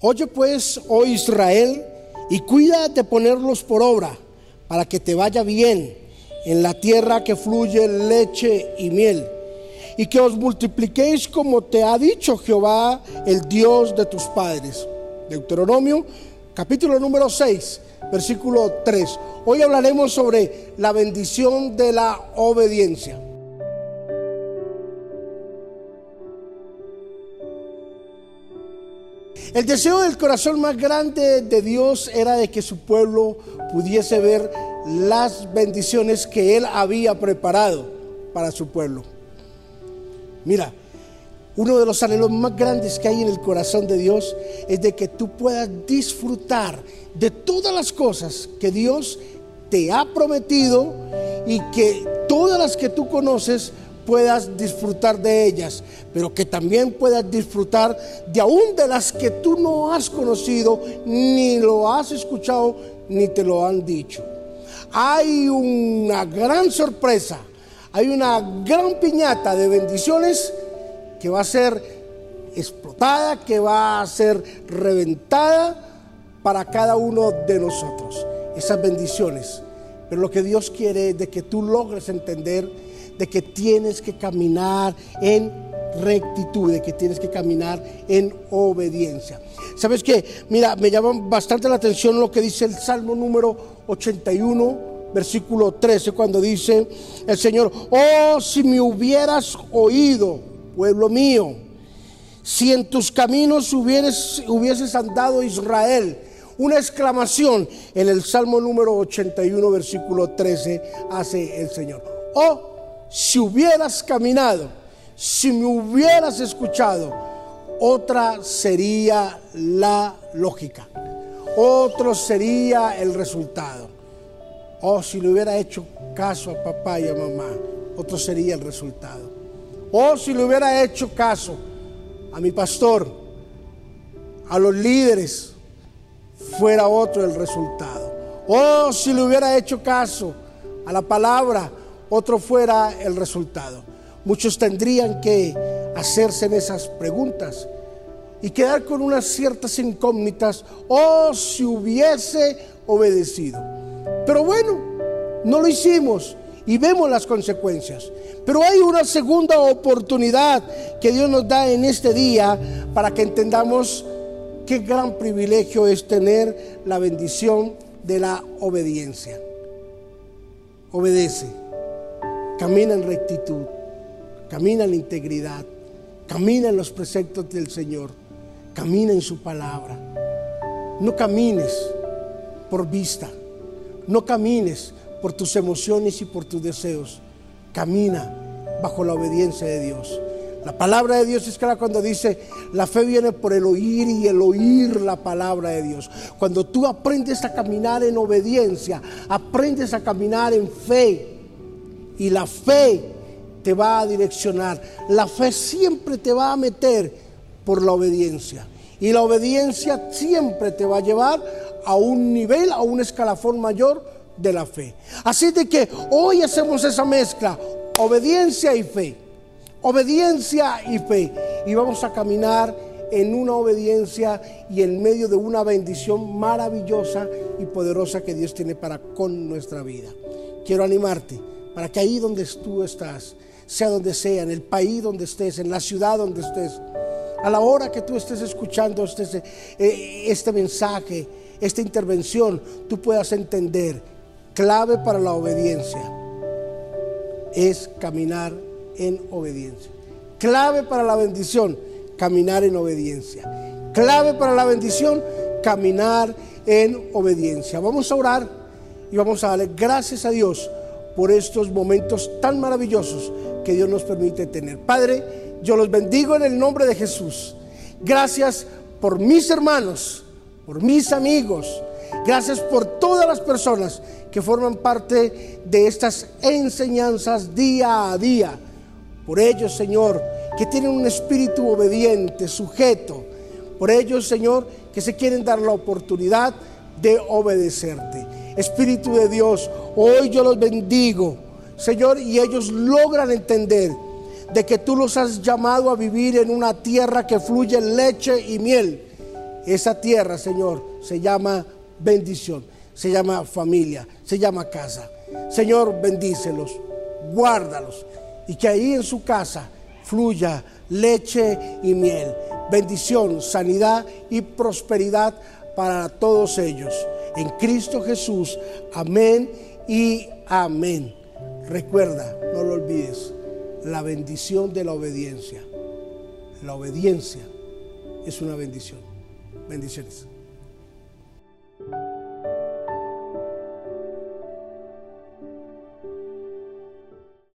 Oye pues, oh Israel, y cuida de ponerlos por obra, para que te vaya bien en la tierra que fluye leche y miel, y que os multipliquéis como te ha dicho Jehová, el Dios de tus padres. Deuteronomio capítulo número 6, versículo 3. Hoy hablaremos sobre la bendición de la obediencia. El deseo del corazón más grande de Dios era de que su pueblo pudiese ver las bendiciones que Él había preparado para su pueblo. Mira, uno de los anhelos más grandes que hay en el corazón de Dios es de que tú puedas disfrutar de todas las cosas que Dios te ha prometido y que todas las que tú conoces puedas disfrutar de ellas, pero que también puedas disfrutar de aún de las que tú no has conocido, ni lo has escuchado, ni te lo han dicho. Hay una gran sorpresa, hay una gran piñata de bendiciones que va a ser explotada, que va a ser reventada para cada uno de nosotros. Esas bendiciones. Pero lo que Dios quiere es de que tú logres entender de que tienes que caminar en rectitud, de que tienes que caminar en obediencia. ¿Sabes qué? Mira, me llama bastante la atención lo que dice el Salmo número 81, versículo 13, cuando dice el Señor, oh, si me hubieras oído, pueblo mío, si en tus caminos hubieses, hubieses andado Israel, una exclamación en el Salmo número 81, versículo 13, hace el Señor. Oh, si hubieras caminado, si me hubieras escuchado, otra sería la lógica, otro sería el resultado. O oh, si le hubiera hecho caso a papá y a mamá, otro sería el resultado. O si le hubiera hecho caso a mi pastor, a los líderes, fuera otro el resultado. O si le hubiera hecho caso a la palabra, otro fuera el resultado. Muchos tendrían que hacerse en esas preguntas y quedar con unas ciertas incógnitas o si hubiese obedecido. Pero bueno, no lo hicimos y vemos las consecuencias. Pero hay una segunda oportunidad que Dios nos da en este día para que entendamos qué gran privilegio es tener la bendición de la obediencia. Obedece camina en rectitud, camina en integridad, camina en los preceptos del Señor, camina en su palabra. No camines por vista, no camines por tus emociones y por tus deseos, camina bajo la obediencia de Dios. La palabra de Dios es clara cuando dice, la fe viene por el oír y el oír la palabra de Dios. Cuando tú aprendes a caminar en obediencia, aprendes a caminar en fe, y la fe te va a direccionar. La fe siempre te va a meter por la obediencia. Y la obediencia siempre te va a llevar a un nivel, a un escalafón mayor de la fe. Así de que hoy hacemos esa mezcla, obediencia y fe. Obediencia y fe. Y vamos a caminar en una obediencia y en medio de una bendición maravillosa y poderosa que Dios tiene para con nuestra vida. Quiero animarte para que ahí donde tú estás, sea donde sea, en el país donde estés, en la ciudad donde estés, a la hora que tú estés escuchando este, eh, este mensaje, esta intervención, tú puedas entender, clave para la obediencia es caminar en obediencia. Clave para la bendición, caminar en obediencia. Clave para la bendición, caminar en obediencia. Vamos a orar y vamos a darle gracias a Dios por estos momentos tan maravillosos que Dios nos permite tener. Padre, yo los bendigo en el nombre de Jesús. Gracias por mis hermanos, por mis amigos. Gracias por todas las personas que forman parte de estas enseñanzas día a día. Por ellos, Señor, que tienen un espíritu obediente, sujeto. Por ellos, Señor, que se quieren dar la oportunidad de obedecerte. Espíritu de Dios, hoy yo los bendigo, Señor, y ellos logran entender de que tú los has llamado a vivir en una tierra que fluye leche y miel, Esa tierra, Señor, se llama bendición, se llama familia, se llama casa. Señor, bendícelos, guárdalos y que ahí en su casa fluya leche y miel, bendición, sanidad y prosperidad para todos ellos. En Cristo Jesús, amén y amén. Recuerda, no lo olvides, la bendición de la obediencia. La obediencia es una bendición. Bendiciones.